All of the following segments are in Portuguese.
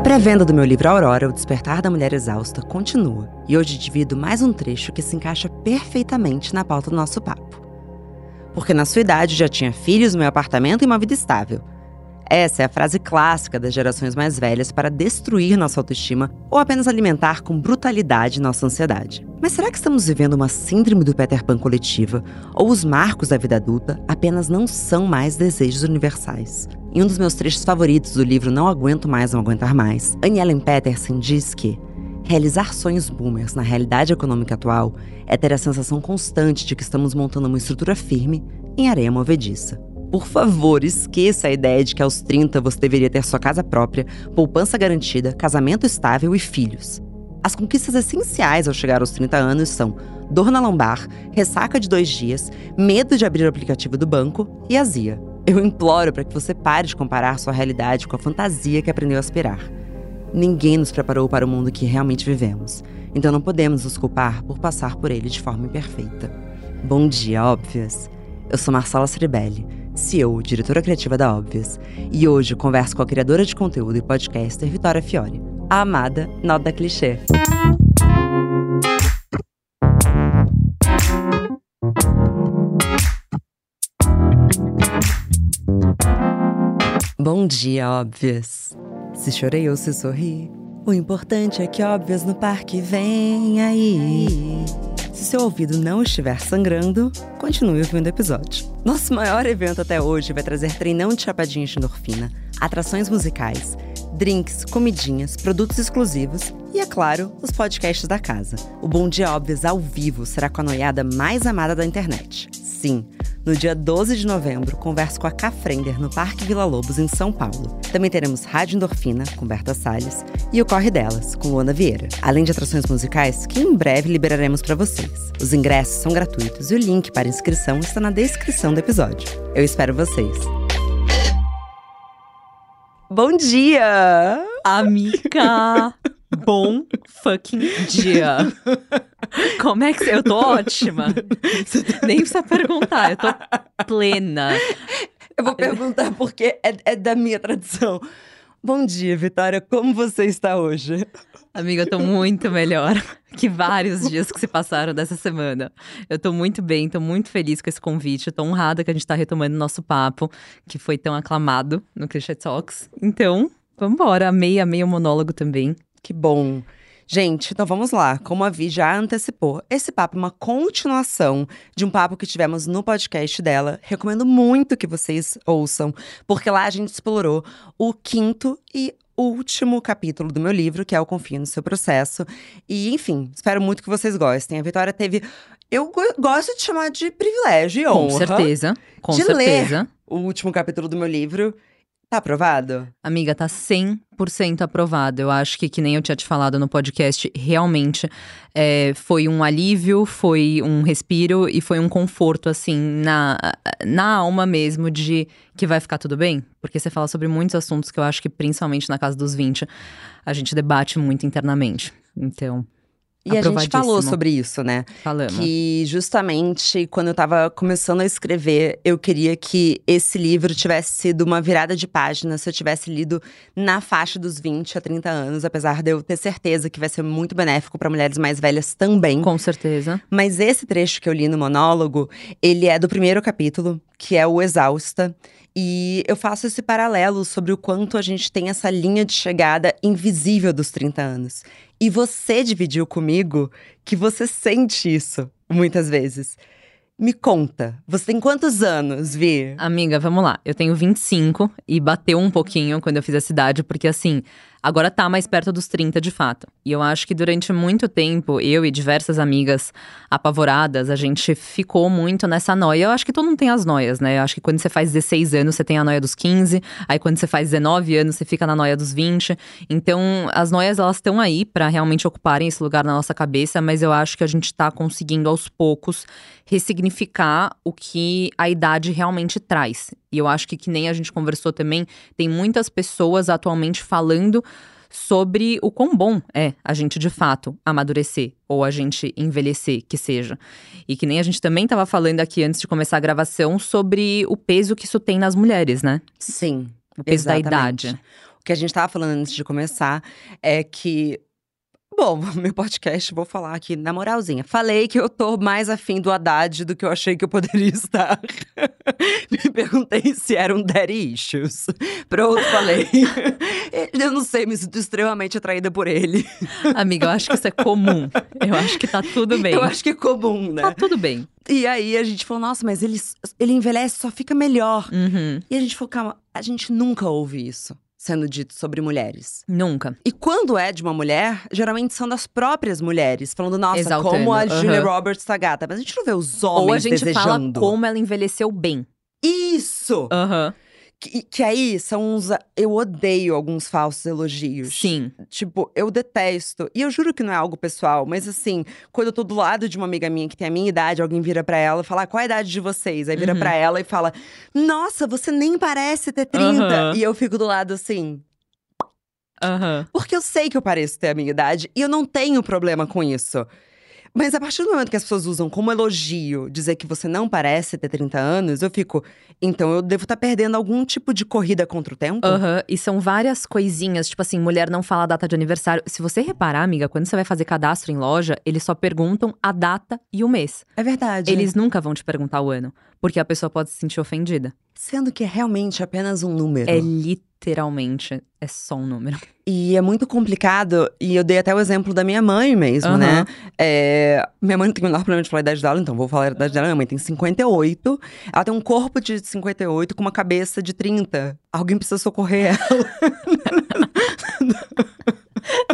A pré-venda do meu livro Aurora, O Despertar da Mulher Exausta, continua, e hoje divido mais um trecho que se encaixa perfeitamente na pauta do nosso papo. Porque na sua idade já tinha filhos, meu apartamento e uma vida estável. Essa é a frase clássica das gerações mais velhas para destruir nossa autoestima ou apenas alimentar com brutalidade nossa ansiedade. Mas será que estamos vivendo uma síndrome do Peter Pan coletiva ou os marcos da vida adulta apenas não são mais desejos universais? Em um dos meus trechos favoritos do livro Não Aguento Mais, Não Aguentar Mais, Annie Ellen Peterson diz que Realizar sonhos boomers na realidade econômica atual é ter a sensação constante de que estamos montando uma estrutura firme em areia movediça. Por favor, esqueça a ideia de que aos 30 você deveria ter sua casa própria, poupança garantida, casamento estável e filhos. As conquistas essenciais ao chegar aos 30 anos são dor na lombar, ressaca de dois dias, medo de abrir o aplicativo do banco e azia. Eu imploro para que você pare de comparar sua realidade com a fantasia que aprendeu a aspirar. Ninguém nos preparou para o mundo que realmente vivemos, então não podemos nos culpar por passar por ele de forma imperfeita. Bom dia, óbvias! Eu sou Marcela Ceribelli CEO, diretora criativa da Óbvias, e hoje converso com a criadora de conteúdo e podcaster Vitória Fiore, a amada Nota Clichê. Bom dia, Óbvias! Se chorei ou se sorri, o importante é que Óbvias no parque vem aí. Se seu ouvido não estiver sangrando, continue ouvindo o episódio. Nosso maior evento até hoje vai trazer treinão de chapadinhas de endorfina, atrações musicais, drinks, comidinhas, produtos exclusivos e, é claro, os podcasts da casa. O Bom Dia Óbvios ao vivo será com a noiada mais amada da internet. Sim, no dia 12 de novembro, converso com a Cafrender no Parque Vila Lobos, em São Paulo. Também teremos Rádio Endorfina, com Berta Salles, e o Corre Delas, com Luana Vieira. Além de atrações musicais, que em breve liberaremos para vocês. Os ingressos são gratuitos e o link para inscrição está na descrição do episódio. Eu espero vocês. Bom dia! Amiga! Bom fucking dia! Como é que você... Eu tô ótima. Nem precisa perguntar, eu tô plena. Eu vou perguntar porque é, é da minha tradição. Bom dia, Vitória. Como você está hoje? Amiga, eu tô muito melhor que vários dias que se passaram dessa semana. Eu tô muito bem, tô muito feliz com esse convite. Eu tô honrada que a gente tá retomando nosso papo, que foi tão aclamado no Christian Talks. Então, vambora. Amei, amei o monólogo também. Que bom. Gente, então vamos lá. Como a Vi já antecipou, esse papo é uma continuação de um papo que tivemos no podcast dela. Recomendo muito que vocês ouçam, porque lá a gente explorou o quinto e último capítulo do meu livro, que é o Confio no Seu Processo. E, enfim, espero muito que vocês gostem. A Vitória teve. Eu gosto de chamar de privilégio e honra. Com certeza. Com de certeza. Ler o último capítulo do meu livro. Tá aprovado? Amiga, tá 100% aprovado. Eu acho que, que nem eu tinha te falado no podcast, realmente é, foi um alívio, foi um respiro e foi um conforto, assim, na, na alma mesmo de que vai ficar tudo bem. Porque você fala sobre muitos assuntos que eu acho que, principalmente na casa dos 20, a gente debate muito internamente. Então, e a gente falou sobre isso, né? Falamos. Que justamente quando eu tava começando a escrever, eu queria que esse livro tivesse sido uma virada de página se eu tivesse lido na faixa dos 20 a 30 anos, apesar de eu ter certeza que vai ser muito benéfico para mulheres mais velhas também. Com certeza. Mas esse trecho que eu li no monólogo, ele é do primeiro capítulo, que é o Exausta. E eu faço esse paralelo sobre o quanto a gente tem essa linha de chegada invisível dos 30 anos. E você dividiu comigo que você sente isso muitas vezes. Me conta, você tem quantos anos, Vi? Amiga, vamos lá. Eu tenho 25 e bateu um pouquinho quando eu fiz a cidade, porque assim, agora tá mais perto dos 30 de fato. E eu acho que durante muito tempo, eu e diversas amigas apavoradas, a gente ficou muito nessa noia. Eu acho que todo mundo tem as noias, né? Eu acho que quando você faz 16 anos, você tem a noia dos 15, aí quando você faz 19 anos, você fica na noia dos 20. Então, as noias elas estão aí para realmente ocuparem esse lugar na nossa cabeça, mas eu acho que a gente tá conseguindo aos poucos ressignificar o que a idade realmente traz. E eu acho que, que nem a gente conversou também, tem muitas pessoas atualmente falando sobre o quão bom é a gente de fato amadurecer ou a gente envelhecer, que seja. E que nem a gente também estava falando aqui antes de começar a gravação sobre o peso que isso tem nas mulheres, né? Sim. O peso exatamente. da idade. O que a gente tava falando antes de começar é que Bom, meu podcast, vou falar aqui na moralzinha. Falei que eu tô mais afim do Haddad do que eu achei que eu poderia estar. me perguntei se eram daddy issues. Pronto, falei. eu não sei, me sinto extremamente atraída por ele. Amiga, eu acho que isso é comum. Eu acho que tá tudo bem. Eu acho que é comum, né? Tá tudo bem. E aí a gente falou, nossa, mas ele, ele envelhece, só fica melhor. Uhum. E a gente falou, calma, a gente nunca ouve isso sendo dito sobre mulheres. Nunca. E quando é de uma mulher, geralmente são das próprias mulheres, falando, nossa, Exaltando, como a uhum. Julia Roberts tá gata. Mas a gente não vê os homens Ou a gente desejando. fala como ela envelheceu bem. Isso! Aham. Que, que aí são uns. Eu odeio alguns falsos elogios. Sim. Tipo, eu detesto. E eu juro que não é algo pessoal, mas assim, quando eu tô do lado de uma amiga minha que tem a minha idade, alguém vira pra ela e fala: ah, qual a idade de vocês? Aí vira Uhum. pra ela e fala: Nossa, você nem parece ter 30. Aham. E eu fico do lado assim. Aham. Porque eu sei que eu pareço ter a minha idade e eu não tenho problema com isso. Mas a partir do momento que as pessoas usam como elogio dizer que você não parece ter 30 anos, eu fico. Então eu devo estar perdendo algum tipo de corrida contra o tempo? Aham, e são várias coisinhas, tipo assim, mulher não fala a data de aniversário. Se você reparar, amiga, quando você vai fazer cadastro em loja, eles só perguntam a data e o mês. É verdade. Eles nunca vão te perguntar o ano, porque a pessoa pode se sentir ofendida. Sendo que é realmente apenas um número. É literalmente, é só um número. E é muito complicado, e eu dei até o exemplo da minha mãe mesmo, Aham. né? É, minha mãe não tem o menor problema de falar a idade dela, então vou falar a idade dela. Minha mãe tem 58, ela tem um corpo de 58 com uma cabeça de 30. Alguém precisa socorrer ela.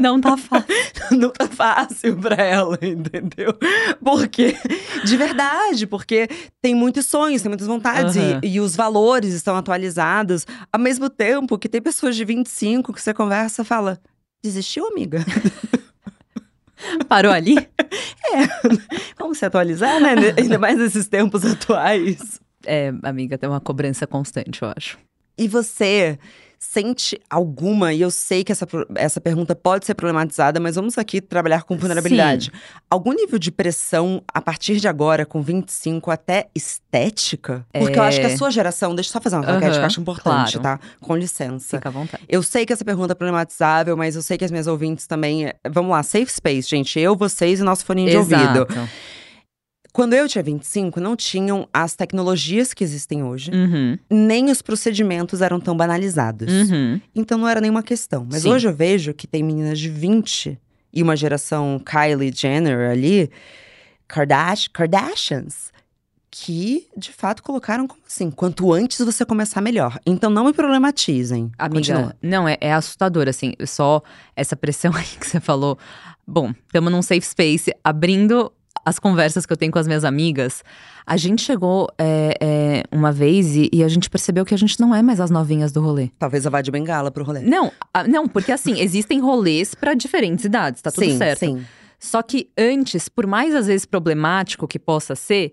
Não tá fácil. não tá fácil pra ela, entendeu? Porque, de verdade, porque tem muitos sonhos, tem muitas vontades, Aham. e, e os valores estão atualizados. Ao mesmo tempo que tem pessoas de 25 que você conversa e fala: desistiu, amiga? Parou ali? Vamos se atualizar, né? Ainda mais nesses tempos atuais. É, amiga, tem uma cobrança constante, eu acho. E você sente alguma, e eu sei que essa, essa pergunta pode ser problematizada, mas vamos aqui trabalhar com vulnerabilidade. Algum nível de pressão a partir de agora, com 25, até estética? Porque eu acho que a sua geração, deixa eu só fazer uma claquete que eu acho importante, claro. tá? Com licença. Fica à vontade. Eu sei que essa pergunta é problematizável, mas eu sei que as minhas ouvintes também. Vamos lá, safe space, gente. Eu, vocês e nosso foninho de ouvido. Quando eu tinha 25, não tinham as tecnologias que existem hoje, Uhum, nem os procedimentos eram tão banalizados. uhum. Então não era nenhuma questão. Mas Sim. hoje eu vejo que tem meninas de 20 e uma geração Kylie Jenner ali, Kardash, Kardashians, que de fato colocaram como assim: quanto antes você começar, melhor. Então não me problematizem. Amiga, Continua. não, é, é assustador, assim, só essa pressão aí que você falou. Bom, estamos num safe space, abrindo as conversas que eu tenho com as minhas amigas. A gente chegou é, é, uma vez e, e a gente percebeu que a gente não é mais as novinhas do rolê. Talvez eu vá de bengala pro rolê. Não, a- não, porque assim, existem rolês pra diferentes idades, tá tudo sim, certo. sim. Só que antes, por mais às vezes problemático que possa ser,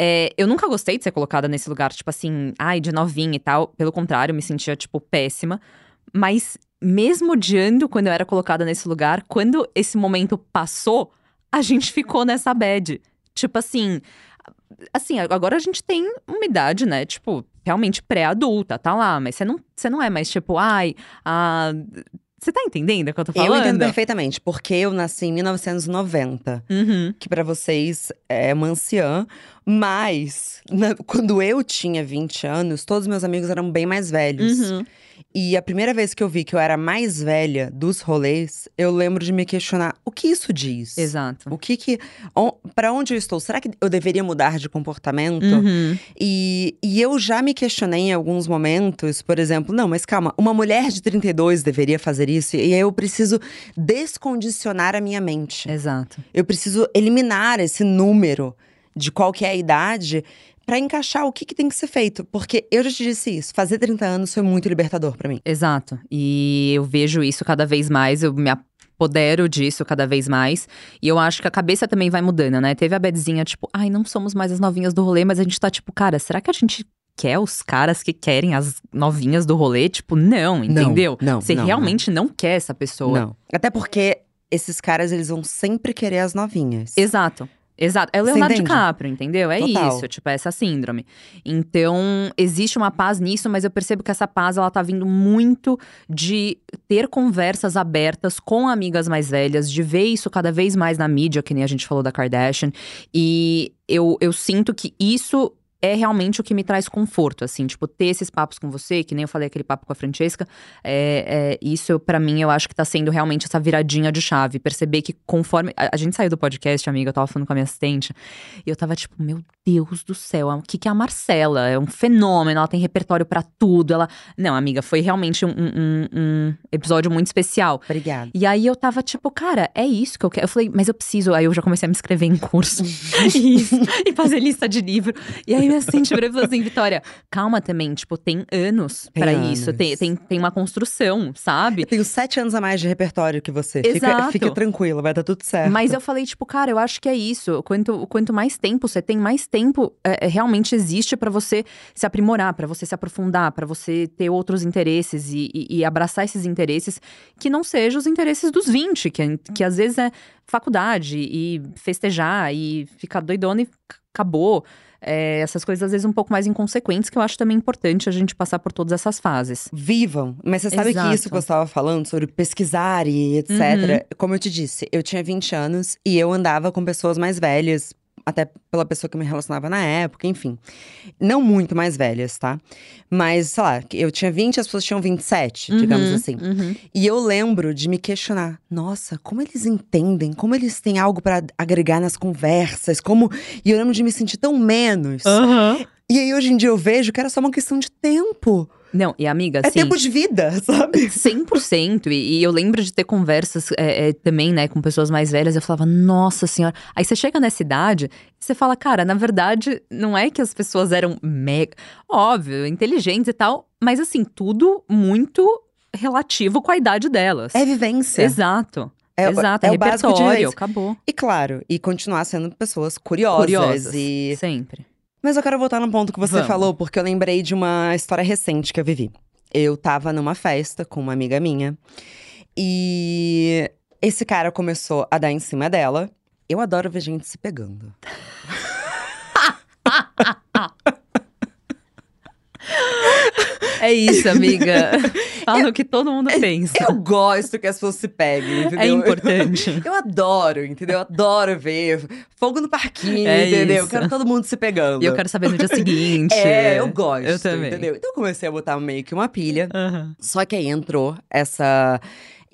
é, eu nunca gostei de ser colocada nesse lugar, tipo assim, ai, de novinha e tal. Pelo contrário, eu me sentia, tipo, péssima. Mas mesmo odiando quando eu era colocada nesse lugar, quando esse momento passou, a gente ficou nessa bad. Tipo assim. Assim, agora a gente tem uma idade, né? Tipo, realmente pré-adulta, tá lá. Mas você não, você não é mais tipo, ai, ah, você tá entendendo o que eu tô falando? Eu entendo perfeitamente, porque eu nasci em 1990. Uhum. que pra vocês é uma anciã, mas na- quando eu tinha 20 anos, todos meus amigos eram bem mais velhos. Uhum. E a primeira vez que eu vi que eu era mais velha dos rolês, eu lembro de me questionar o que isso diz. Exato. O que que. on- Pra onde eu estou? Será que eu deveria mudar de comportamento? Uhum. E, e eu já me questionei em alguns momentos, por exemplo, não, mas calma, uma mulher de 32 deveria fazer isso, e aí eu preciso descondicionar a minha mente. Exato. Eu preciso eliminar esse número de qual que é a idade pra encaixar o que, que tem que ser feito. Porque eu já te disse isso, fazer 30 anos foi muito libertador pra mim. Exato. E eu vejo isso cada vez mais, eu me apodero disso cada vez mais. E eu acho que a cabeça também vai mudando, né? Teve a bedzinha, tipo, ai, não somos mais as novinhas do rolê, mas a gente tá tipo, cara, será que a gente quer os caras que querem as novinhas do rolê? Tipo, não, entendeu? não, Você não, realmente não. quer essa pessoa. Não. Até porque esses caras, eles vão sempre querer as novinhas. Exato. Exato. É o Leonardo? DiCaprio, entendeu? É Total. isso, tipo, é essa síndrome. Então, existe uma paz nisso, mas eu percebo que essa paz, ela tá vindo muito de ter conversas abertas com amigas mais velhas, de ver isso cada vez mais na mídia, que nem a gente falou da Kardashian. E eu, eu sinto que isso é realmente o que me traz conforto, assim, tipo, ter esses papos com você, que nem eu falei aquele papo com a Francesca, é, é, isso pra mim eu acho que tá sendo realmente essa viradinha de chave, perceber que conforme, a, a gente saiu do podcast, amiga, eu tava falando com a minha assistente, e eu tava tipo, meu Deus do céu, o que que é a Marcela? É um fenômeno, ela tem repertório pra tudo, ela, não amiga, foi realmente um, um- um episódio muito especial, Obrigada. e aí eu tava tipo, cara, é isso que eu quero. Eu falei, mas eu preciso. Aí eu já comecei a me inscrever em curso Isso. e fazer lista de livro. E aí minha assistente virou e falou assim: Vitória, calma também, tipo, tem anos Tem pra isso. anos. Tem, tem, tem uma construção, sabe? Eu tenho sete anos a mais de repertório que você. Fica, Exato. fica tranquila, vai dar tudo certo. Mas eu falei, tipo, cara, eu acho que é isso. Quanto, quanto mais tempo você tem, mais tempo é, é, realmente existe pra você se aprimorar, pra você se aprofundar, pra você ter outros interesses e, e- e abraçar esses interesses que não sejam os interesses dos 20, que, que às vezes é faculdade e festejar e ficar doidona e acabou. É, essas coisas, às vezes, um pouco mais inconsequentes, que eu acho também importante a gente passar por todas essas fases. Vivam. Mas você sabe Exato. que isso que você estava falando sobre pesquisar e etc. Uhum. Como eu te disse, eu tinha 20 anos e eu andava com pessoas mais velhas, até pela pessoa que eu me relacionava na época, enfim. Não muito mais velhas, tá? Mas, sei lá, eu tinha 20 as pessoas tinham 27, digamos Uhum, assim. uhum. E eu lembro de me questionar: nossa, como eles entendem, como eles têm algo pra agregar nas conversas, como. E eu lembro de me sentir tão menos. E aí hoje em dia eu vejo que era só uma questão de tempo. Não, e amiga, É assim… tempo de vida, sabe? 100%. E, e eu lembro de ter conversas é, é, também, né, com pessoas mais velhas. Eu falava, nossa senhora. Aí você chega nessa idade e você fala, cara, na verdade, não é que as pessoas eram mega. Óbvio, inteligentes e tal, mas assim, tudo muito relativo com a idade delas. É vivência. Exato. É, Exato, é, é o básico de vivência. acabou. E claro, e continuar sendo pessoas curiosas. Curiosas. E... Sempre. Mas eu quero voltar no ponto que você Vamos. falou, porque eu lembrei de uma história recente que eu vivi. Eu tava numa festa com uma amiga minha e esse cara começou a dar em cima dela. Eu adoro ver gente se pegando. É isso, amiga. Fala o que todo mundo pensa. Eu gosto que as pessoas se peguem, entendeu? É importante. Eu adoro, entendeu? Eu adoro ver fogo no parquinho, É entendeu? Eu isso. quero todo mundo se pegando. E eu quero saber no dia seguinte. É, eu gosto, Eu também. entendeu? Então eu comecei a botar meio que uma pilha. Aham. Só que aí entrou essa.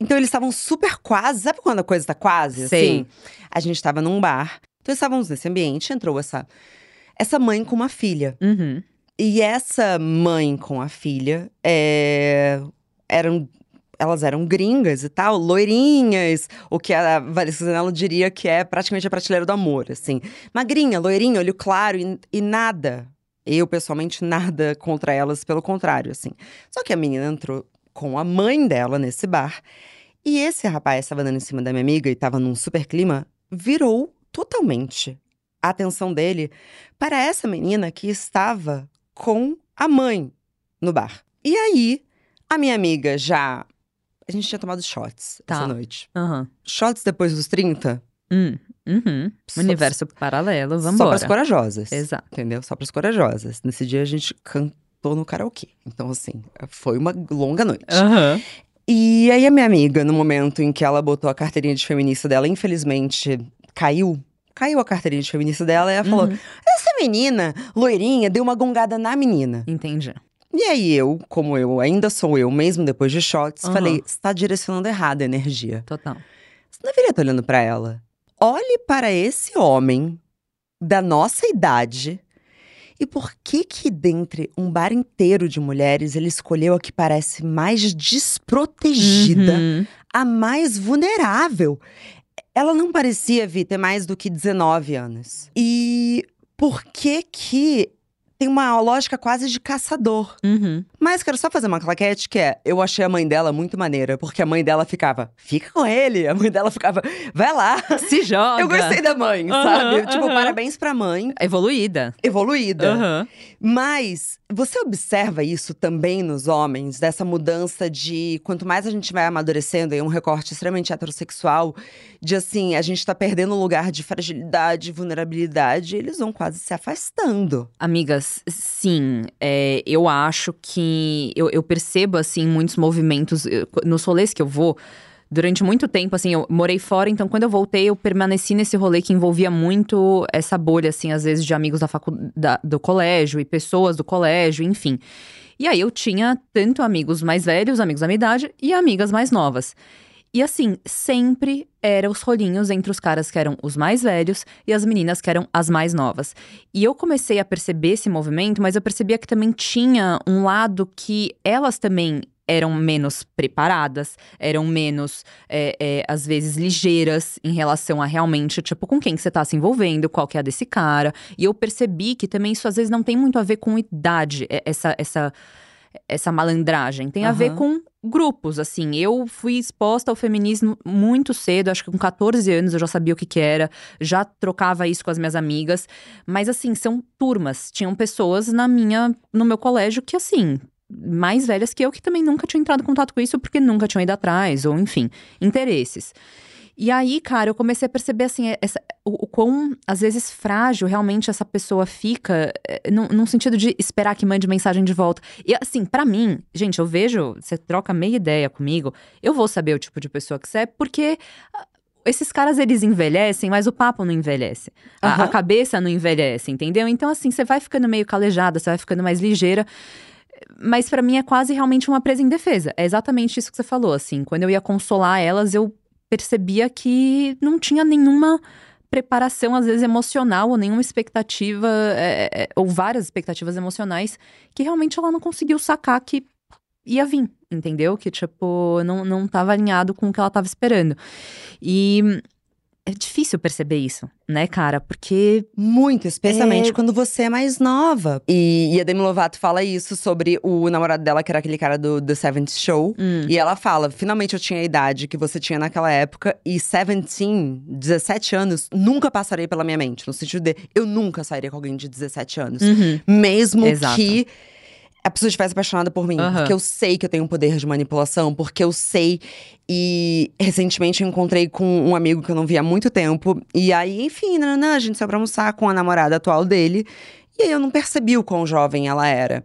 Então eles estavam super quase. Sabe quando a coisa tá quase? Sei. Assim? A gente tava num bar. Então estávamos nesse ambiente, entrou essa, essa mãe com uma filha. Uhum. E essa mãe com a filha é, eram. Elas eram gringas e tal, loirinhas, o que a Zanello diria que é praticamente a prateleira do amor, assim. Magrinha, loirinha, olho claro e, e nada. Eu, pessoalmente, nada contra elas, pelo contrário, assim. Só que a menina entrou com a mãe dela nesse bar. E esse rapaz estava dando em cima da minha amiga e estava num super clima, virou totalmente a atenção dele para essa menina que estava com a mãe no bar. E aí, a minha amiga já. A gente tinha tomado shots Tá. essa noite. Aham. Shots depois dos 30? Hum, uhum. Só- Universo paralelo, Só vambora. pras corajosas. Exato. Entendeu? Só pras corajosas. Nesse dia a gente cantou no karaokê. Então, assim, foi uma longa noite. Aham. E aí, a minha amiga, no momento em que ela botou a carteirinha de feminista dela, infelizmente caiu. Caiu a carteirinha de feminista dela e ela falou: Uhum. Essa menina, loirinha, deu uma gongada na menina. Entendi. E aí eu, como eu ainda sou eu, mesmo depois de shots, Aham. falei: Você tá direcionando errado a energia. Total. Você não deveria estar olhando pra ela. Olhe para esse homem da nossa idade. E por que que dentre um bar inteiro de mulheres ele escolheu a que parece mais desprotegida, Uhum. a mais vulnerável? Ela não parecia, Vi, ter mais do que 19 anos. E por que que tem uma lógica quase de caçador? Uhum. Mas quero só fazer uma claquete que é: eu achei a mãe dela muito maneira, porque a mãe dela ficava, fica com ele. A mãe dela ficava, vai lá. Se joga. Eu gostei da mãe, Aham, sabe? Tipo, aham. parabéns pra mãe, Evoluída. evoluída. Aham. Mas você observa isso também nos homens, dessa mudança de quanto mais a gente vai amadurecendo, e é um recorte extremamente heterossexual, de assim, a gente tá perdendo o lugar de fragilidade, vulnerabilidade, e eles vão quase se afastando. Amigas, sim. é, eu acho que. Eu, eu percebo, assim, muitos movimentos. eu- Nos rolês que eu vou. Durante muito tempo, assim, eu morei fora, então quando eu voltei, eu permaneci nesse rolê que envolvia muito essa bolha, assim, às vezes, de amigos da facu da- do colégio e pessoas do colégio, enfim. E aí eu tinha tanto amigos mais velhos, amigos da minha idade, e amigas mais novas. E assim, sempre eram os rolinhos entre os caras que eram os mais velhos e as meninas que eram as mais novas. E eu comecei a perceber esse movimento, mas eu percebia que também tinha um lado que elas também eram menos preparadas, eram menos, é, é, às vezes, ligeiras em relação a realmente, tipo, com quem que você tá se envolvendo, qual que é a desse cara. E eu percebi que também isso às vezes não tem muito a ver com idade, é- essa, essa, essa malandragem. Tem a ver com grupos, assim. Eu fui exposta ao feminismo muito cedo, acho que com 14 anos eu já sabia o que que era, já trocava isso com as minhas amigas. Mas assim, são turmas. Tinham pessoas na minha, no meu colégio que assim, mais velhas que eu que também nunca tinham entrado em contato com isso porque nunca tinham ido atrás, ou enfim, interesses. E aí, cara, eu comecei a perceber assim, essa, o, o quão, às vezes, frágil realmente essa pessoa fica, eh, num, num sentido de esperar que mande mensagem de volta. E assim, pra mim, gente, eu vejo, você troca meia ideia comigo, eu vou saber o tipo de pessoa que você é, porque ah, esses caras, eles envelhecem, mas o papo não envelhece. A, a Aham. cabeça não envelhece, entendeu? Então, assim, você vai ficando meio calejada, você vai ficando mais ligeira. Mas pra mim é quase realmente uma presa em defesa. É exatamente isso que você falou, assim. Quando eu ia consolar elas, eu percebia que não tinha nenhuma preparação, às vezes emocional, ou nenhuma expectativa, é, é, ou várias expectativas emocionais, que realmente ela não conseguiu sacar que ia vir, entendeu? Que, tipo, não, não tava alinhado com o que ela tava esperando. E é difícil perceber isso, né, cara? Porque Muito, especialmente É. quando você é mais nova. E, e a Demi Lovato fala isso sobre o namorado dela, que era aquele cara do The Seventh Show. hum, E ela fala: finalmente eu tinha a idade que você tinha naquela época, e 17, 17 anos, nunca passarei pela minha mente. No sentido de eu nunca sairia com alguém de 17 anos. uhum, Mesmo Exato. que a pessoa estivesse apaixonada por mim. Aham. Porque eu sei que eu tenho um poder de manipulação, porque eu sei. E recentemente eu encontrei com um amigo que eu não via há muito tempo. E aí, enfim, nananã, a gente saiu pra almoçar com a namorada atual dele. E aí eu não percebi o quão jovem ela era.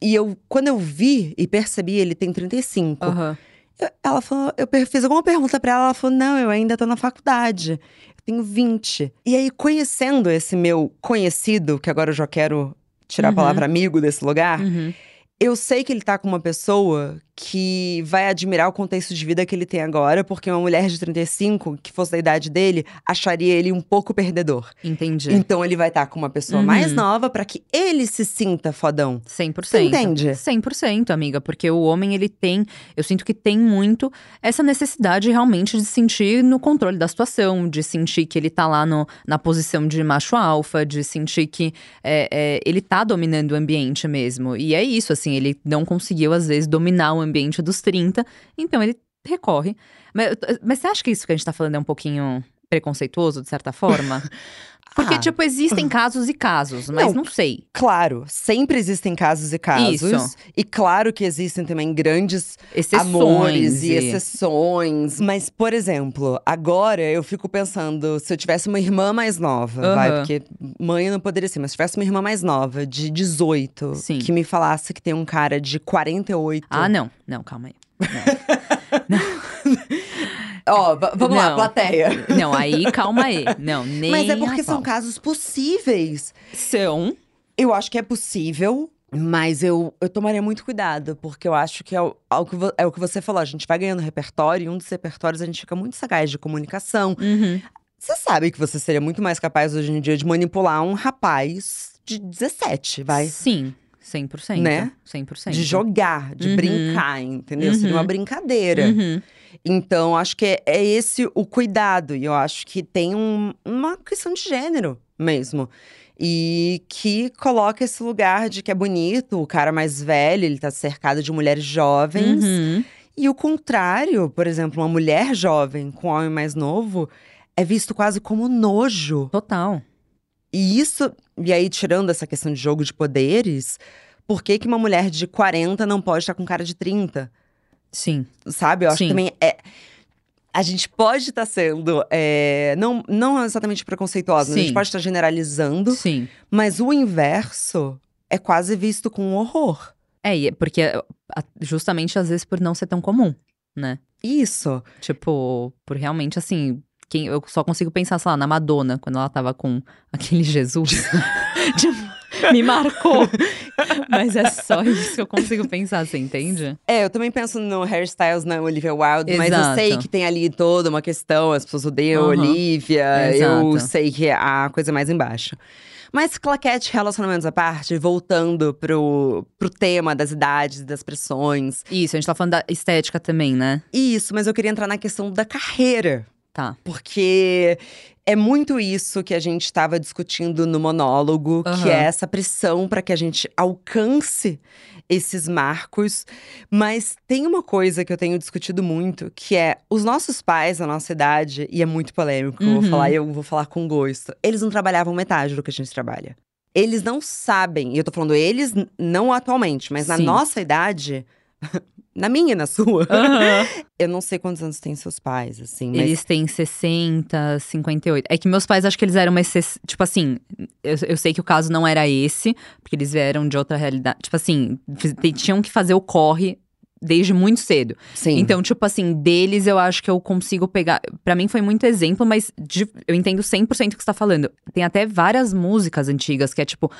E eu, quando eu vi e percebi, ele tem 35. aham. Eu- Ela falou, eu fiz alguma pergunta pra ela, ela falou: não, eu ainda tô na faculdade. Eu tenho 20. E aí, conhecendo esse meu conhecido, que agora eu já quero tirar Uhum. a palavra amigo desse lugar, Uhum. eu sei que ele tá com uma pessoa que vai admirar o contexto de vida que ele tem agora, porque uma mulher de 35, que fosse da idade dele, acharia ele um pouco perdedor. Entendi. Então ele vai estar com uma pessoa Uhum. mais nova pra que ele se sinta fodão. 100%. Você entende? 100%, amiga, porque o homem ele tem, eu sinto que tem muito essa necessidade realmente de se sentir no controle da situação, de sentir que ele tá lá no, na posição de macho alfa, de sentir que é, é, ele tá dominando o ambiente mesmo. E é isso, assim, ele não conseguiu às vezes dominar o ambiente dos 30, então ele recorre. Mas, mas você acha que isso que a gente tá falando é um pouquinho preconceituoso, de certa forma? Porque, Ah. tipo, existem casos e casos, mas Não. não sei. Claro, sempre existem casos e casos. Isso. E claro que existem também grandes Exceções. amores e exceções. Mas, por exemplo, agora eu fico pensando, se eu tivesse uma irmã mais nova, vai, Aham. porque mãe eu não poderia ser, mas se tivesse uma irmã mais nova, de 18, Sim. que me falasse que tem um cara de 48. Ah, não. Não, calma aí. Ó, va- vamos lá, Não. plateia. Não, aí, calma aí. Não, nem Mas é porque são casos possíveis. São. Eu acho que é possível, mas eu, eu tomaria muito cuidado, porque eu acho que é o, é o que você falou, a gente vai ganhando repertório, e um dos repertórios a gente fica muito sagaz de comunicação. Uhum. Você sabe que você seria muito mais capaz hoje em dia de manipular um rapaz de 17, vai. Sim, 100%. Né? 100%. De jogar, de Uhum. brincar, entendeu? Seria Uhum. uma brincadeira. Uhum. Então, acho que é, é esse o cuidado. E eu acho que tem um- uma questão de gênero mesmo. E que coloca esse lugar de que é bonito, o cara mais velho, ele tá cercado de mulheres jovens. Uhum. E o contrário, por exemplo, uma mulher jovem com um homem mais novo é visto quase como nojo. Total. E isso, e aí tirando essa questão de jogo de poderes, por que, que uma mulher de 40 não pode estar com cara de 30? Sim. Sabe? Eu acho Sim. que também é. A gente pode estar sendo. é, não, não exatamente preconceituosa, mas a gente Sim. pode estar generalizando, Sim. mas o inverso é quase visto com horror. É, é porque justamente às vezes por não ser tão comum, né? Isso. Tipo, por realmente assim. Quem, eu só consigo pensar, sei lá, na Madonna, quando ela tava com aquele Jesus. Tipo, me marcou. Mas é só isso que eu consigo pensar, você entende? É, eu também penso no hairstyles na Olivia Wilde, mas eu Exato. sei que tem ali toda uma questão, as pessoas odeiam a Uhum. Olivia, eu Exato. sei que é a coisa mais embaixo. Mas claquete, relacionamentos à parte, voltando pro, pro tema das idades, das pressões. Isso, a gente tá falando da estética também, né? Isso, mas eu queria entrar na questão da carreira. Tá. Porque é muito isso que a gente estava discutindo no monólogo, que Aham. é essa pressão para que a gente alcance esses marcos. Mas tem uma coisa que eu tenho discutido muito, que é os nossos pais, a nossa idade, e é muito polêmico, eu vou Uhum. falar e eu vou falar com gosto. Eles não trabalhavam metade do que a gente trabalha. Eles não sabem, e eu tô falando eles, não atualmente, mas na Sim. nossa idade, na minha e na sua, eu não sei quantos anos têm seus pais, assim, mas Eles têm 60, 58. É que meus pais, acho que eles eram exceção. Tipo assim, eu, eu sei que o caso não era esse, porque eles vieram de outra realidade. Tipo assim, tinham que fazer o corre desde muito cedo. sim. Então, tipo assim, deles eu acho que eu consigo pegar. Pra mim foi muito exemplo, mas de- eu entendo 100% o que você tá falando. Tem até várias músicas antigas que é tipo.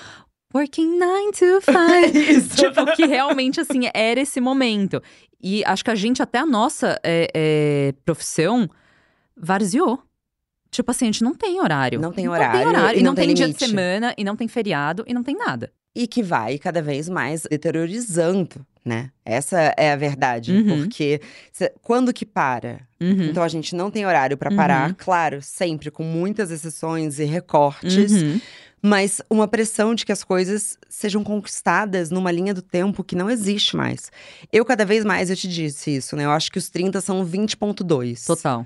Working nine to five. Isso. tipo, que realmente, assim, era esse momento. E acho que a gente, até a nossa é, é, profissão, varzeou. Tipo assim, a gente não tem horário. Não tem Não horário, tem horário. e E não não tem tem dia de semana, e não tem feriado, e não tem nada. E que vai cada vez mais deteriorizando, né? Essa é a verdade. Uhum. Porque cê- quando que para? Uhum. Então a gente não tem horário pra parar, Uhum. claro, sempre com muitas exceções e recortes, Uhum. mas uma pressão de que as coisas sejam conquistadas numa linha do tempo que não existe mais. Eu cada vez mais eu te disse isso, né? Eu acho que os 30 são 20.2. Total.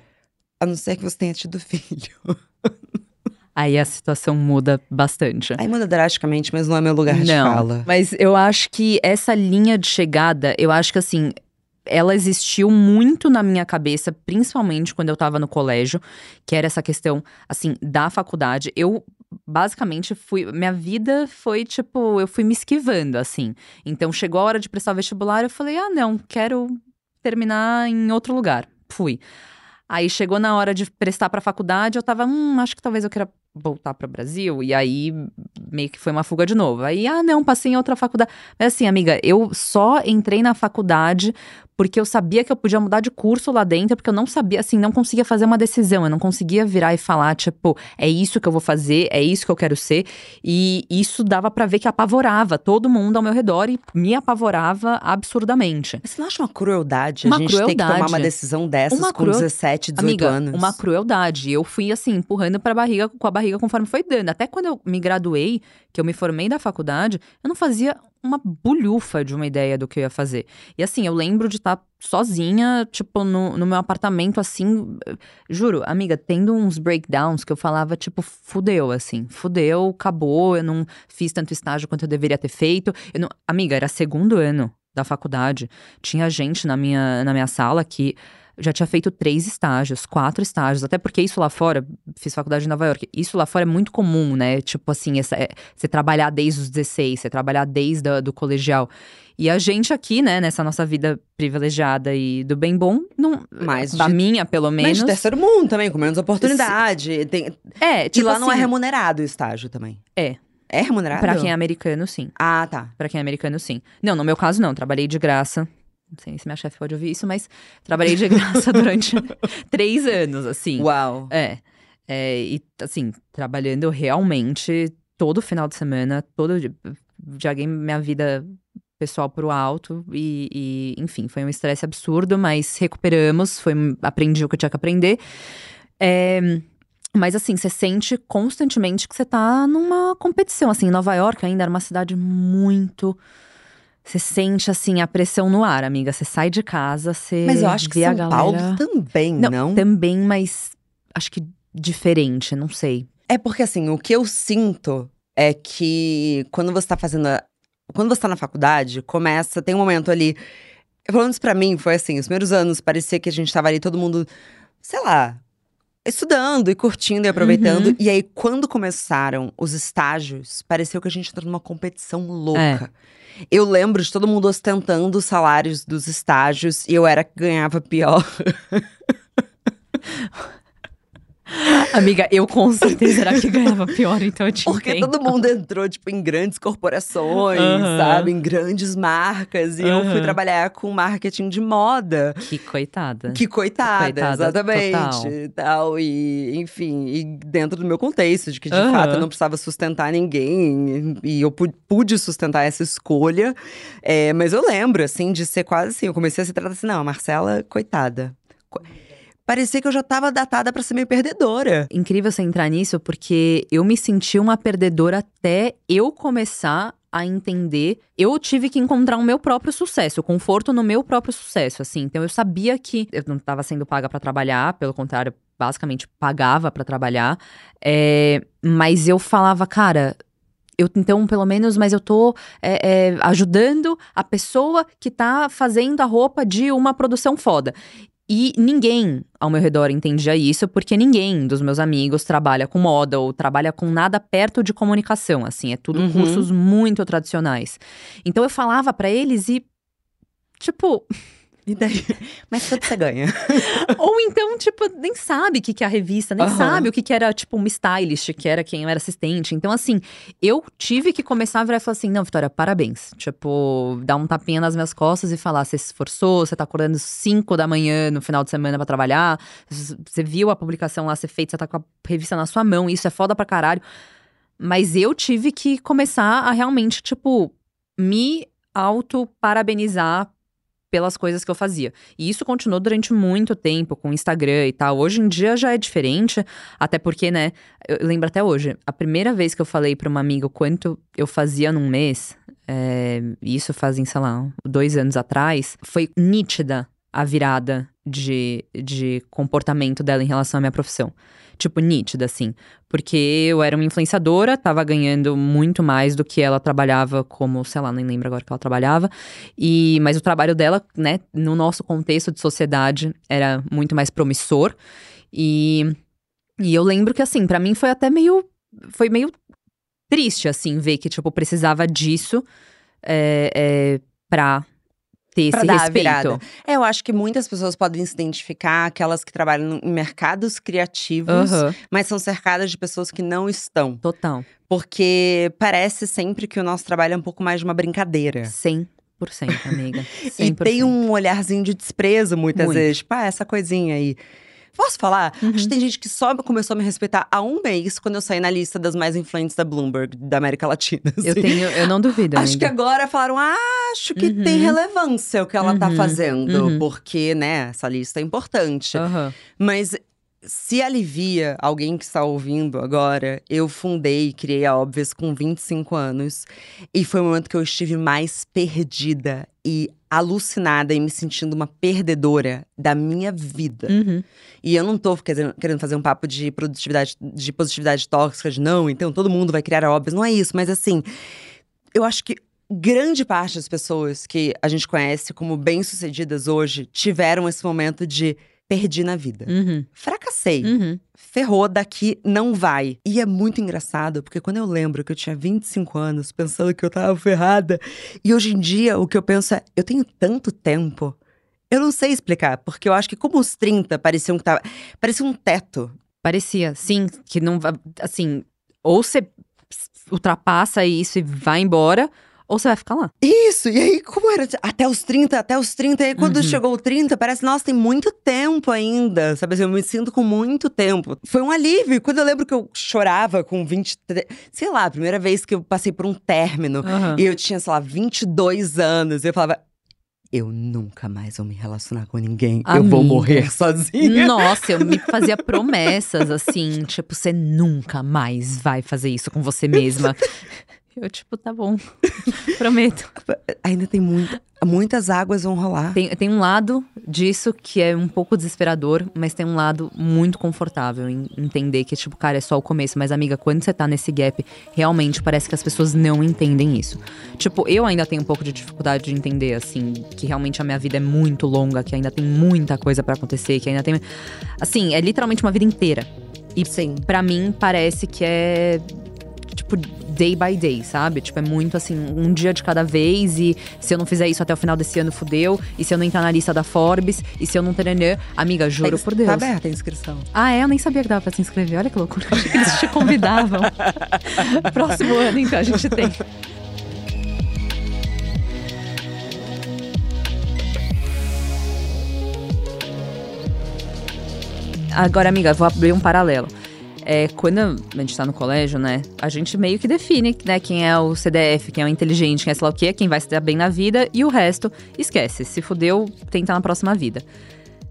A não ser que você tenha tido filho. Aí a situação muda bastante. Aí muda drasticamente, mas não é meu lugar de Não, fala. Mas eu acho que essa linha de chegada, eu acho que assim, ela existiu muito na minha cabeça, principalmente quando eu tava no colégio, que era essa questão, assim, da faculdade. Eu basicamente fui. Minha vida foi tipo, eu fui me esquivando, assim. Então chegou a hora de prestar o vestibular, eu falei, ah, não, quero terminar em outro lugar. Fui. Aí chegou na hora de prestar pra faculdade, eu tava, hum, acho que talvez eu queira voltar para o Brasil. E aí meio que foi uma fuga de novo. Aí, ah, não, passei em outra faculdade. Mas assim, amiga, eu só entrei na faculdade porque eu sabia que eu podia mudar de curso lá dentro, porque eu não sabia, assim, não conseguia fazer uma decisão. Eu não conseguia virar e falar, tipo, é isso que eu vou fazer, é isso que eu quero ser. E isso dava para ver que apavorava todo mundo ao meu redor e me apavorava absurdamente. Mas você não acha uma crueldade Uma a gente ter que tomar uma crueldade. decisão dessas Uma com cruel- 17, 18 Amiga, anos? uma crueldade. Eu fui assim, empurrando pra barriga, com a barriga conforme foi dando. Até quando eu me graduei, que eu me formei da faculdade, eu não fazia uma bulhufa de uma ideia do que eu ia fazer. E assim, eu lembro de estar sozinha, tipo, no, no meu apartamento, assim, juro, amiga, tendo uns breakdowns que eu falava, tipo, fudeu, assim, fudeu, acabou, eu não fiz tanto estágio quanto eu deveria ter feito. Não... Amiga, era segundo ano da faculdade, tinha gente na minha, na minha sala que já tinha feito três estágios, quatro estágios, até porque isso lá fora, fiz faculdade em Nova York, isso lá fora é muito comum, né? Tipo assim, essa, é, você trabalhar desde os 16, você trabalhar desde a, do colegial. E a gente aqui, né, nessa nossa vida privilegiada e do bem bom, não, Mas da de- minha, pelo Mas menos. de terceiro mundo também, com menos oportunidade. Tem... É, E tipo lá não é assim, remunerado o estágio também. É. É remunerado? Pra quem é americano, sim. Ah, tá. Pra quem é americano, sim. Não, no meu caso, não. Trabalhei de graça. Não sei se minha chefe pode ouvir isso, mas trabalhei de graça durante três anos, assim. Uau. É. É, e assim, trabalhando realmente todo final de semana, todo dia. Joguei minha vida pessoal pro alto e, e, enfim, foi um estresse absurdo, mas recuperamos, foi, aprendi o que eu tinha que aprender. É, Mas assim, você sente constantemente que você tá numa competição. Assim, Nova York ainda era uma cidade muito. Você sente, assim, a pressão no ar, amiga. Você sai de casa, você. Mas eu acho que São galera... Paulo também, não? não? Também, mas acho que diferente, não sei. É porque, assim, o que eu sinto é que quando você tá fazendo. A... Quando você tá na faculdade, começa. Tem um momento ali. Pelo menos pra mim, foi assim: os primeiros anos parecia que a gente tava ali, todo mundo, sei lá, estudando e curtindo e aproveitando. Uhum. E aí, quando começaram os estágios, pareceu que a gente entrou numa competição louca. Eu lembro de todo mundo ostentando os salários dos estágios e eu era que ganhava pior. Amiga, eu com certeza era que ganhava pior, então eu te Porque entendo. todo mundo entrou, tipo, em grandes corporações, Aham. sabe? Em grandes marcas. E eu fui trabalhar com marketing de moda. Que coitada. Que coitada, Coitada, exatamente. total. E tal, e enfim, e dentro do meu contexto, de que de Aham. fato eu não precisava sustentar ninguém, e eu pu- pude sustentar essa escolha. É, mas eu lembro, assim, de ser quase assim, eu comecei a se tratar assim, não, a Marcela, coitada. Co- Parecia que eu já tava datada pra ser meio perdedora. Incrível você entrar nisso, porque eu me senti uma perdedora até eu começar a entender. Eu tive que encontrar o meu próprio sucesso, o conforto no meu próprio sucesso, assim. Então eu sabia que eu não estava sendo paga pra trabalhar, pelo contrário, basicamente pagava pra trabalhar. É, mas eu falava, cara. Eu, então, pelo menos, mas eu tô é, é, ajudando a pessoa que tá fazendo a roupa de uma produção foda. E ninguém ao meu redor entendia isso, porque ninguém dos meus amigos trabalha com moda ou trabalha com nada perto de comunicação, assim, é tudo Uhum. cursos muito tradicionais. Então eu falava pra eles e tipo, E daí? Mas quanto você ganha? ou então, tipo, nem sabe o que, que é a revista, nem Aham. sabe o que, que era, tipo, uma stylist, que era quem eu era assistente. Então, assim, eu tive que começar a virar e falar assim: não, Vitória, parabéns. Tipo, dar um tapinha nas minhas costas e falar: você se esforçou, você tá acordando 5 da manhã no final de semana pra trabalhar, você viu a publicação lá ser feita, você tá com a revista na sua mão, isso é foda pra caralho. Mas eu tive que começar a realmente, tipo, me auto-parabenizar pelas coisas que eu fazia. E isso continuou durante muito tempo com o Instagram e tal. Hoje em dia já é diferente, até porque, né, eu lembro até hoje, a primeira vez que eu falei pra uma amiga quanto eu fazia num mês, é, isso fazem, sei lá, dois anos atrás, foi nítida a virada de, de comportamento dela em relação à minha profissão. Tipo, nítida, assim. Porque eu era uma influenciadora, tava ganhando muito mais do que ela trabalhava como, sei lá, nem lembro agora que ela trabalhava. E, mas o trabalho dela, né, no nosso contexto de sociedade, era muito mais promissor. E, e eu lembro que, assim, pra mim foi até meio. Foi meio triste, assim, ver que, tipo, precisava disso é, é, pra ter esse respeito. É, eu acho que muitas pessoas podem se identificar, aquelas que trabalham em mercados criativos, Aham, mas são cercadas de pessoas que não estão. total. Porque parece sempre que o nosso trabalho é um pouco mais de uma brincadeira. 100%, amiga. 100%. E tem um olharzinho de desprezo muitas Muito. vezes. Tipo, ah, essa coisinha aí. Posso falar? Uhum. Acho que tem gente que só começou a me respeitar há um mês quando eu saí na lista das mais influentes da Bloomberg, da América Latina. Eu assim. tenho, eu não duvido, Acho que agora falaram, ah, acho que Uhum. tem relevância o que ela tá Uhum, fazendo, uhum. porque, né, essa lista é importante. Mas se alivia alguém que está ouvindo agora, eu fundei e criei a Óbvias com 25 anos. E foi o momento que eu estive mais perdida e alucinada e me sentindo uma perdedora da minha vida. Uhum. E eu não tô querendo fazer um papo de produtividade, de positividade tóxica, de não, então todo mundo vai criar Óbvias. Não é isso, mas assim, eu acho que grande parte das pessoas que a gente conhece como bem-sucedidas hoje tiveram esse momento de perdi na vida. Uhum. Fracassei. Uhum. Ferrou, daqui não vai. E é muito engraçado, porque quando eu lembro que eu tinha 25 anos, pensando que eu tava ferrada, e hoje em dia o que eu penso é, eu tenho tanto tempo. Eu não sei explicar, porque eu acho que como os 30 pareciam que tava. Parecia um teto. Parecia, sim, que não vai. Assim, ou você ultrapassa isso e vai embora, ou você vai ficar lá. Isso, e aí, como era? Até os 30, até os 30, e aí quando Uhum. chegou o 30, parece, nossa, tem muito tempo ainda, sabe assim, eu me sinto com muito tempo. Foi um alívio, quando eu lembro que eu chorava com 23, sei lá, a primeira vez que eu passei por um término, Aham. e eu tinha, sei lá, 22 anos, e eu falava, eu nunca mais vou me relacionar com ninguém. Amiga. Eu vou morrer sozinha. Nossa, eu me fazia promessas assim, tipo, você nunca mais vai fazer isso com você mesma. Eu, tipo, tá bom. Prometo. Ainda tem muita, muitas águas vão rolar. Tem, tem um lado disso que é um pouco desesperador, mas tem um lado muito confortável em entender que, tipo, cara, é só o começo. Mas, amiga, quando você tá nesse gap, realmente parece que as pessoas não entendem isso. Tipo, eu ainda tenho um pouco de dificuldade de entender, assim, que realmente a minha vida é muito longa, que ainda tem muita coisa para acontecer, que ainda tem. Assim, é literalmente uma vida inteira. E Sim. para mim parece que é tipo, day by day, sabe? Tipo, é muito assim, um dia de cada vez. E se eu não fizer isso até o final desse ano, fudeu. E se eu não entrar na lista da Forbes. E se eu não ter. Amiga, juro por Deus. Tá aberta a inscrição. Ah, é? Eu nem sabia que dava pra se inscrever. Olha que loucura. Eles te convidavam. Próximo ano, então, a gente tem. Agora, amiga, vou abrir um paralelo é, quando a gente tá no colégio, né, a gente meio que define, né, quem é o CDF, quem é o inteligente, quem é sei lá o quê, quem vai se dar bem na vida, e o resto, esquece. Se fudeu, tenta na próxima vida.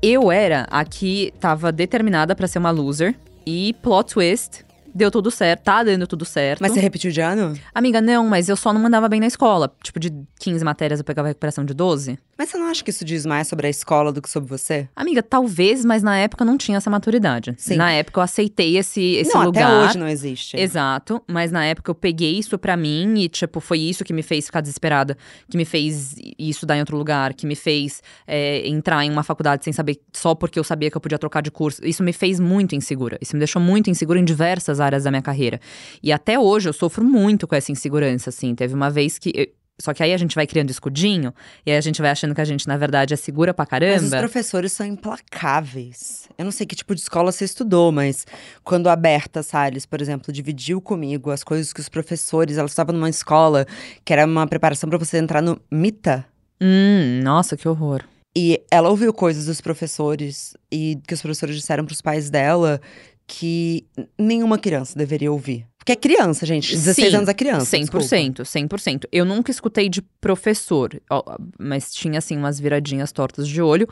Eu era a que tava determinada para ser uma loser, e plot twist, deu tudo certo, tá dando tudo certo. Mas você repetiu de ano? Amiga, não, mas eu só não mandava bem na escola. Tipo, de 15 matérias eu pegava recuperação de 12. Mas você não acha que isso diz mais sobre a escola do que sobre você? Amiga, talvez, mas na época eu não tinha essa maturidade. Sim. Na época eu aceitei esse, esse não, lugar. Até hoje não existe. Exato, mas na época eu peguei isso pra mim e, tipo, foi isso que me fez ficar desesperada, que me fez isso dar em outro lugar, que me fez é, entrar em uma faculdade sem saber, só porque eu sabia que eu podia trocar de curso. Isso me fez muito insegura. Isso me deixou muito insegura em diversas áreas da minha carreira. E até hoje eu sofro muito com essa insegurança, assim. Teve uma vez que. Só que aí a gente vai criando escudinho e aí a gente vai achando que a gente, na verdade, é segura pra caramba. Mas os professores são implacáveis. Eu não sei que tipo de escola você estudou, mas quando a Berta Salles, por exemplo, dividiu comigo as coisas que os professores. Ela estava numa escola que era uma preparação para você entrar no MITA. Hum, nossa, que horror. E ela ouviu coisas dos professores e que os professores disseram para os pais dela que nenhuma criança deveria ouvir. Porque é criança, gente. 16 Sim, anos é criança. 100%, desculpa. 100%. Eu nunca escutei de professor, mas tinha, assim, umas viradinhas tortas de olho.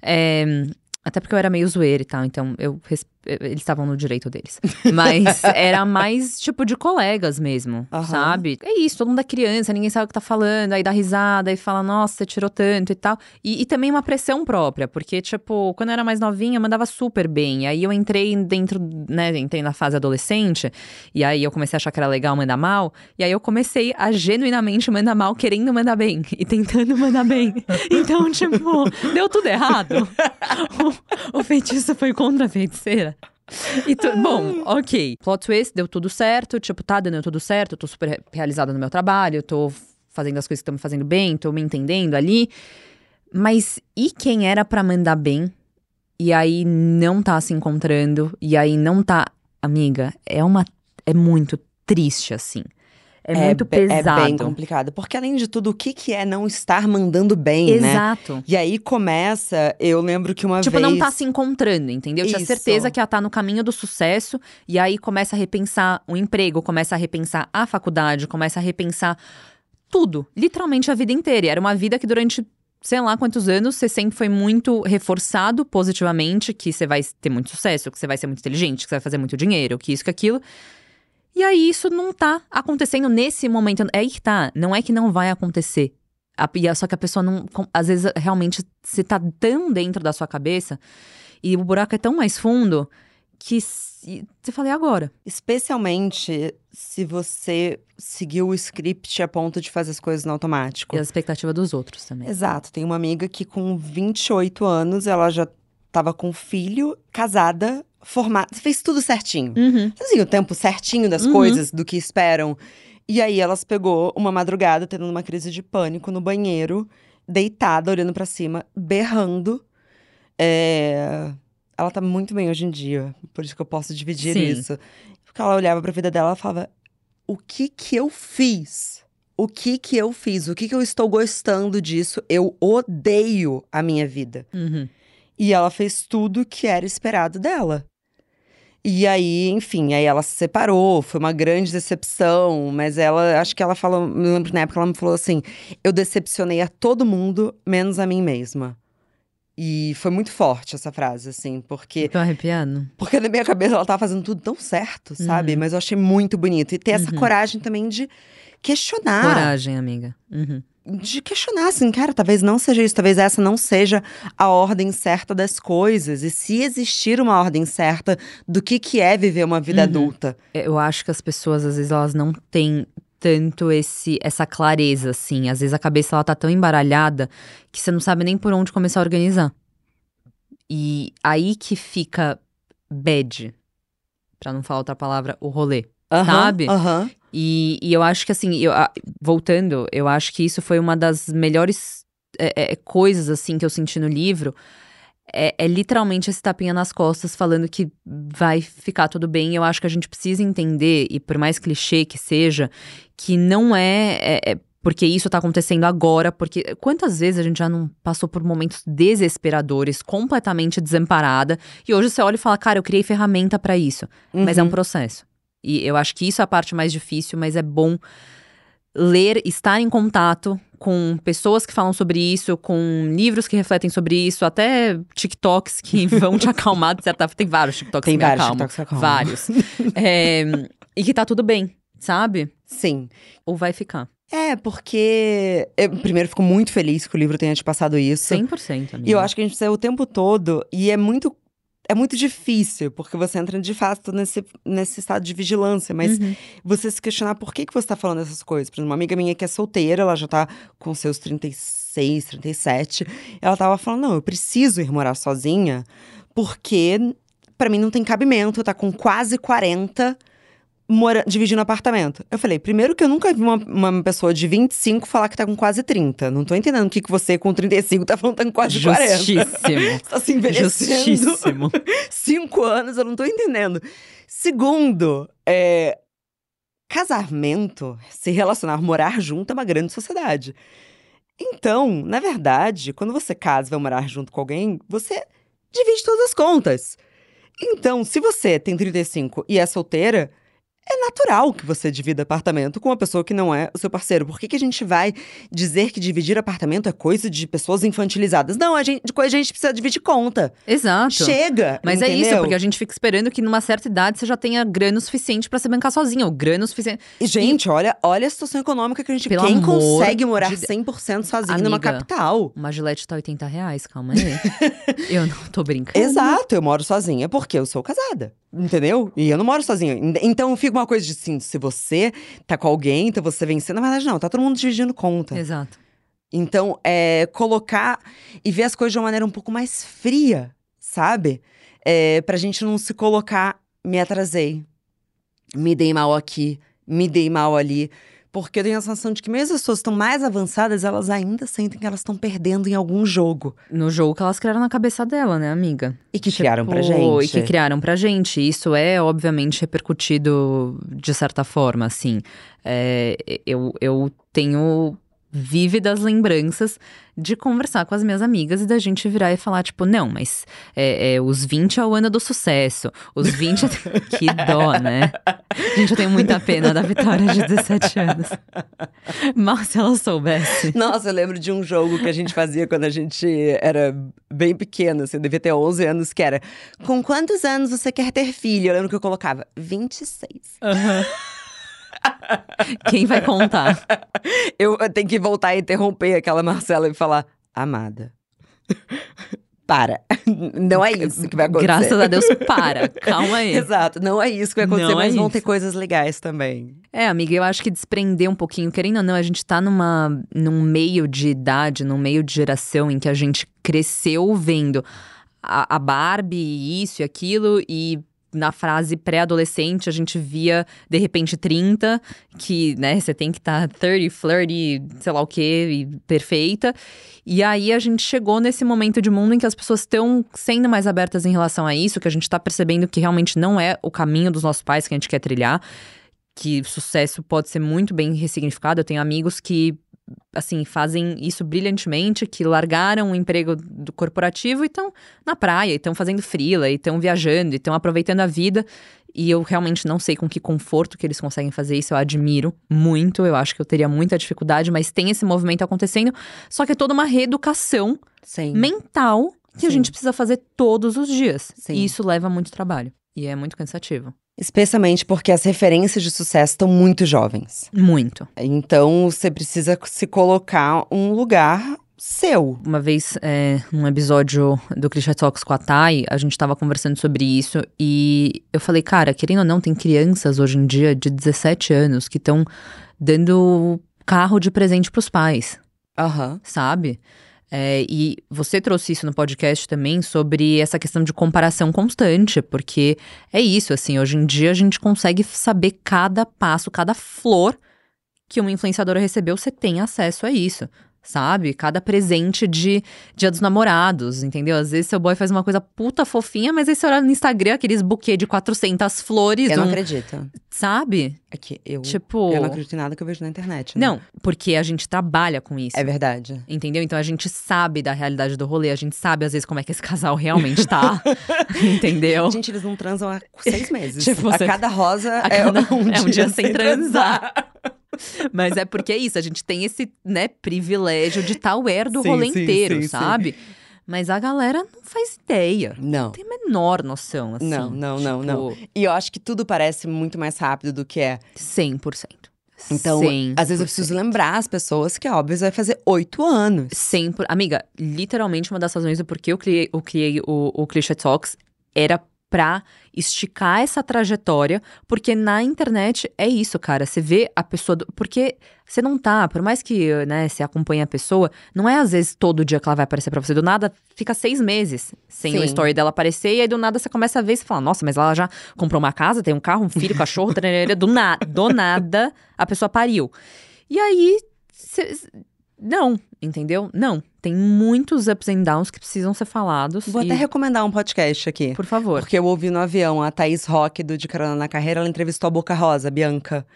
É, até porque eu era meio zoeira e tal, então eu eles estavam no direito deles. Mas era mais tipo de colegas mesmo, uhum. sabe? É isso, todo mundo é criança, ninguém sabe o que tá falando, aí dá risada e fala, nossa, você tirou tanto e tal. E, e, também uma pressão própria, porque, tipo, quando eu era mais novinha, eu mandava super bem. Aí eu entrei dentro, né, entrei na fase adolescente, e aí eu comecei a achar que era legal mandar mal, e aí eu comecei a genuinamente mandar mal, querendo mandar bem e tentando mandar bem. Então, tipo, deu tudo errado. o, o feitiço foi contra a feiticeira. Tu, bom, ok. Plot twist, deu tudo certo. Tipo, tá dando tudo certo. tô super realizada no meu trabalho. tô fazendo as coisas que estão me fazendo bem. Tô me entendendo ali. Mas e quem era para mandar bem? E aí não tá se encontrando. E aí não tá. Amiga, é uma. É muito triste, assim. É, é muito pesado. É bem complicado. Porque, além de tudo, o que, que é não estar mandando bem, Exato. né? Exato. E aí começa, eu lembro que uma tipo, vez… Tipo, não tá se encontrando, entendeu? Isso. Tinha certeza que ela tá no caminho do sucesso. E aí começa a repensar o emprego, começa a repensar a faculdade, começa a repensar tudo. Literalmente a vida inteira. E era uma vida que durante sei lá quantos anos, você sempre foi muito reforçado positivamente que você vai ter muito sucesso, que você vai ser muito inteligente, que você vai fazer muito dinheiro, que isso, que aquilo. E aí isso não tá acontecendo nesse momento. É aí que tá. Não é que não vai acontecer. A, só que a pessoa não. Às vezes, realmente, você tá tão dentro da sua cabeça e o buraco é tão mais fundo que você fala, e agora? Especialmente se você seguiu o script a ponto de fazer as coisas no automático. E a expectativa dos outros também. Exato. Tem uma amiga que com 28 anos, ela já tava com filho, casada, formada, fez tudo certinho. Uhum. Assim, o tempo certinho das uhum. coisas, do que esperam. E aí elas pegou uma madrugada, tendo uma crise de pânico no banheiro, deitada, olhando para cima, berrando. É... Ela tá muito bem hoje em dia, por isso que eu posso dividir Sim. isso. Porque ela olhava pra vida dela e falava: o que que eu fiz? O que que eu fiz? O que que eu estou gostando disso? Eu odeio a minha vida. Uhum. E ela fez tudo que era esperado dela. E aí, enfim, aí ela se separou, foi uma grande decepção, mas ela, acho que ela falou, me lembro na época ela me falou assim: eu decepcionei a todo mundo, menos a mim mesma. E foi muito forte essa frase, assim, porque. Tô arrepiando. Porque na minha cabeça ela tava fazendo tudo tão certo, sabe? Uhum. Mas eu achei muito bonito. E ter essa uhum. coragem também de questionar. Coragem, amiga. Uhum de questionar, assim, cara, talvez não seja isso, talvez essa não seja a ordem certa das coisas. E se existir uma ordem certa do que, que é viver uma vida uhum. adulta. Eu acho que as pessoas, às vezes, elas não têm tanto esse essa clareza, assim. Às vezes a cabeça, ela tá tão embaralhada que você não sabe nem por onde começar a organizar. E aí que fica bad, pra não falar outra palavra, o rolê. Uhum, sabe? Uhum. E, e eu acho que, assim, eu, voltando, eu acho que isso foi uma das melhores é, é, coisas, assim, que eu senti no livro. É, é, literalmente esse tapinha nas costas falando que vai ficar tudo bem. Eu acho que a gente precisa entender, e por mais clichê que seja, que não é, é, é porque isso tá acontecendo agora, porque quantas vezes a gente já não passou por momentos desesperadores, completamente desamparada, e hoje você olha e fala, cara, eu criei ferramenta para isso. Uhum. Mas é um uhum. processo. E eu acho que isso é a parte mais difícil, mas é bom ler, estar em contato com pessoas que falam sobre isso, com livros que refletem sobre isso, até TikToks que vão te acalmar de certa forma. Tem vários TikToks Tem que vários acalmam. TikToks que acalmam. Vários. é, e que tá tudo bem, sabe? Sim. Ou vai ficar. É, porque. Eu, primeiro, fico muito feliz que o livro tenha te passado isso. 100%. Amiga. E eu acho que a gente precisa o tempo todo. E é muito é muito difícil, porque você entra de fato nesse, nesse estado de vigilância, mas uhum. você se questionar por que, que você está falando essas coisas. Por exemplo, uma amiga minha que é solteira, ela já está com seus 36, 37, ela estava falando: não, eu preciso ir morar sozinha, porque para mim não tem cabimento, tá com quase 40 mora, dividindo apartamento. Eu falei, primeiro que eu nunca vi uma, uma pessoa de 25 falar que tá com quase 30. Não tô entendendo o que, que você com 35 tá falando que tá com quase Justíssimo. 40. tá se envelhecendo. Justíssimo. Cinco anos, eu não tô entendendo. Segundo, é, casamento, se relacionar, morar junto é uma grande sociedade. Então, na verdade, quando você casa e vai morar junto com alguém, você divide todas as contas. Então, se você tem 35 e é solteira, é natural que você divida apartamento com uma pessoa que não é o seu parceiro. Por que, que a gente vai dizer que dividir apartamento é coisa de pessoas infantilizadas? Não, a gente, a gente precisa dividir conta. Exato. Chega. Mas entendeu? é isso, porque a gente fica esperando que numa certa idade você já tenha grana suficiente para se bancar sozinha, ou grana suficiente. E, gente, e... olha, olha a situação econômica que a gente. Pelo quem consegue morar de... 100% sozinho Amiga, numa capital? Uma gilete tá 80 reais, calma aí. eu não tô brincando. Exato, eu moro sozinha porque eu sou casada. Entendeu? E eu não moro sozinha. Então fica uma coisa de assim, se você tá com alguém, então você vencendo. Na verdade, não, tá todo mundo dividindo conta. Exato. Então, é colocar e ver as coisas de uma maneira um pouco mais fria, sabe? É, pra gente não se colocar, me atrasei, me dei mal aqui, me dei mal ali. Porque eu tenho a sensação de que mesmo as pessoas estão mais avançadas, elas ainda sentem que elas estão perdendo em algum jogo. No jogo que elas criaram na cabeça dela, né, amiga? E que tipo, criaram pra gente. E que criaram pra gente. Isso é, obviamente, repercutido de certa forma, assim. É, eu, eu tenho vívidas lembranças de conversar com as minhas amigas e da gente virar e falar, tipo, não, mas é, é, os 20 é o ano do sucesso. Os 20 é... que dó, né? Gente, eu tenho muita pena da Vitória de 17 anos. Mal se ela soubesse. Nossa, eu lembro de um jogo que a gente fazia quando a gente era bem pequena, assim, devia ter 11 anos, que era Com quantos anos você quer ter filho? Eu lembro que eu colocava 26. Aham. Uhum. Quem vai contar? Eu tenho que voltar e interromper aquela Marcela e falar: Amada. Para. Não é isso que vai acontecer. Graças a Deus, para. Calma aí. Exato. Não é isso que vai acontecer, não mas é vão ter coisas legais também. É, amiga, eu acho que desprender um pouquinho, querendo ou não, a gente tá numa, num meio de idade, num meio de geração em que a gente cresceu vendo a, a Barbie, isso e aquilo, e na frase pré-adolescente, a gente via, de repente, 30, que, né, você tem que estar tá 30, flirty, sei lá o quê, e perfeita. E aí a gente chegou nesse momento de mundo em que as pessoas estão sendo mais abertas em relação a isso, que a gente está percebendo que realmente não é o caminho dos nossos pais que a gente quer trilhar, que sucesso pode ser muito bem ressignificado. Eu tenho amigos que assim, fazem isso brilhantemente, que largaram o emprego do corporativo e estão na praia, e estão fazendo frila, e estão viajando, e estão aproveitando a vida. E eu realmente não sei com que conforto que eles conseguem fazer isso, eu admiro muito, eu acho que eu teria muita dificuldade, mas tem esse movimento acontecendo, só que é toda uma reeducação Sim. mental que Sim. a gente precisa fazer todos os dias. Sim. E isso leva muito trabalho. E é muito cansativo. Especialmente porque as referências de sucesso estão muito jovens. Muito. Então você precisa se colocar um lugar seu. Uma vez, é, num episódio do Christian Talks com a Thay, a gente tava conversando sobre isso e eu falei, cara, querendo ou não, tem crianças hoje em dia de 17 anos que estão dando carro de presente pros pais, Aham. sabe? É, e você trouxe isso no podcast também sobre essa questão de comparação constante, porque é isso, assim, hoje em dia a gente consegue saber cada passo, cada flor que uma influenciadora recebeu, você tem acesso a isso. Sabe? Cada presente de Dia dos Namorados, entendeu? Às vezes seu boy faz uma coisa puta fofinha, mas aí você olha no Instagram, aqueles buquê de 400 flores, Eu não um- acredito. sabe? É que eu, Tipo. eu não acredito em nada que eu vejo na internet. né? Não, porque a gente trabalha com isso. É verdade. Entendeu? Então a gente sabe da realidade do rolê, a gente sabe às vezes como é que esse casal realmente tá. entendeu? Gente, eles não transam há seis meses. Tipo, a você- cada rosa a é, cada- um, é um dia sem transar. Mas é porque é isso, a gente tem esse, né, privilégio de estar aware do Sim, rolê sim, inteiro, sim, sim. sabe? Mas a galera não faz ideia. Não. Não tem a menor noção, assim. Não, não, não, tipo, não. E eu acho que tudo parece muito mais rápido do que é. 100%. Então, 100%. às vezes eu preciso lembrar as pessoas que, óbvio, vai fazer oito anos. 100%. Amiga, literalmente uma das razões do porquê eu criei, eu criei o, o Cliché Talks era pra esticar essa trajetória, porque na internet é isso, cara. Você vê a pessoa. do- porque você não tá, por mais que né, você acompanhe a pessoa, não é às vezes todo dia que ela vai aparecer pra você. Do nada, fica seis meses sem o Sim. story dela aparecer, e aí do nada você começa a ver e você fala: Nossa, mas ela já comprou uma casa, tem um carro, um filho, cachorro, tararara." do, na, do nada a pessoa pariu. E aí. cê- não, entendeu? Não. Tem muitos ups and downs que precisam ser falados. Vou e- até recomendar um podcast aqui. Por favor. Porque eu ouvi no avião a Thaís Rock do De Carona na Carreira, ela entrevistou a Boca Rosa, a Bianca.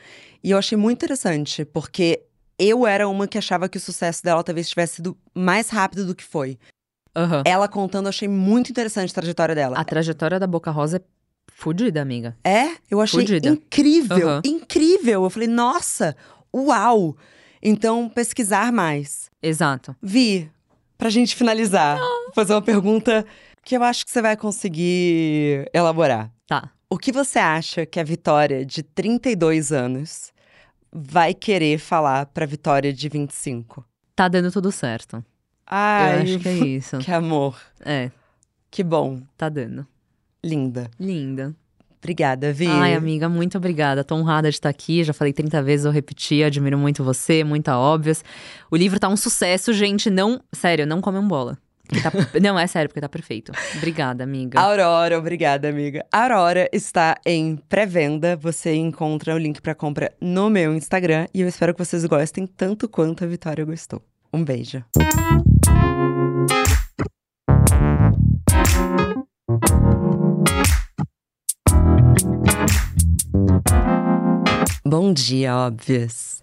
E eu achei muito interessante, porque eu era uma que achava que o sucesso dela talvez tivesse sido mais rápido do que foi. Aham. Ela contando, eu achei muito interessante a trajetória dela. A trajetória da Boca Rosa é fodida, amiga. É, eu achei Fudida. incrível, Aham. incrível. Eu falei, nossa, uau! Então, pesquisar mais. Exato. Vi, pra gente finalizar, vou fazer uma pergunta que eu acho que você vai conseguir elaborar. Tá. O que você acha que a Vitória de 32 anos vai querer falar pra Vitória de 25? Tá dando tudo certo. Ai, Eu acho que é isso. que amor. É, Que bom. tá dando. Linda. Linda. Obrigada, Vi. Ai, amiga, muito obrigada. Tô honrada de estar aqui. Já falei 30 vezes, eu repeti. Admiro muito você, muita óbvias. O livro tá um sucesso, gente. Não. Sério, não comem bola. Tá- não, é sério, porque tá perfeito. Obrigada, amiga. Aurora, obrigada, amiga. Aurora está em pré-venda. Você encontra o link pra compra no meu Instagram. E eu espero que vocês gostem tanto quanto a Vitória gostou. Um beijo. Bom dia, óbvias.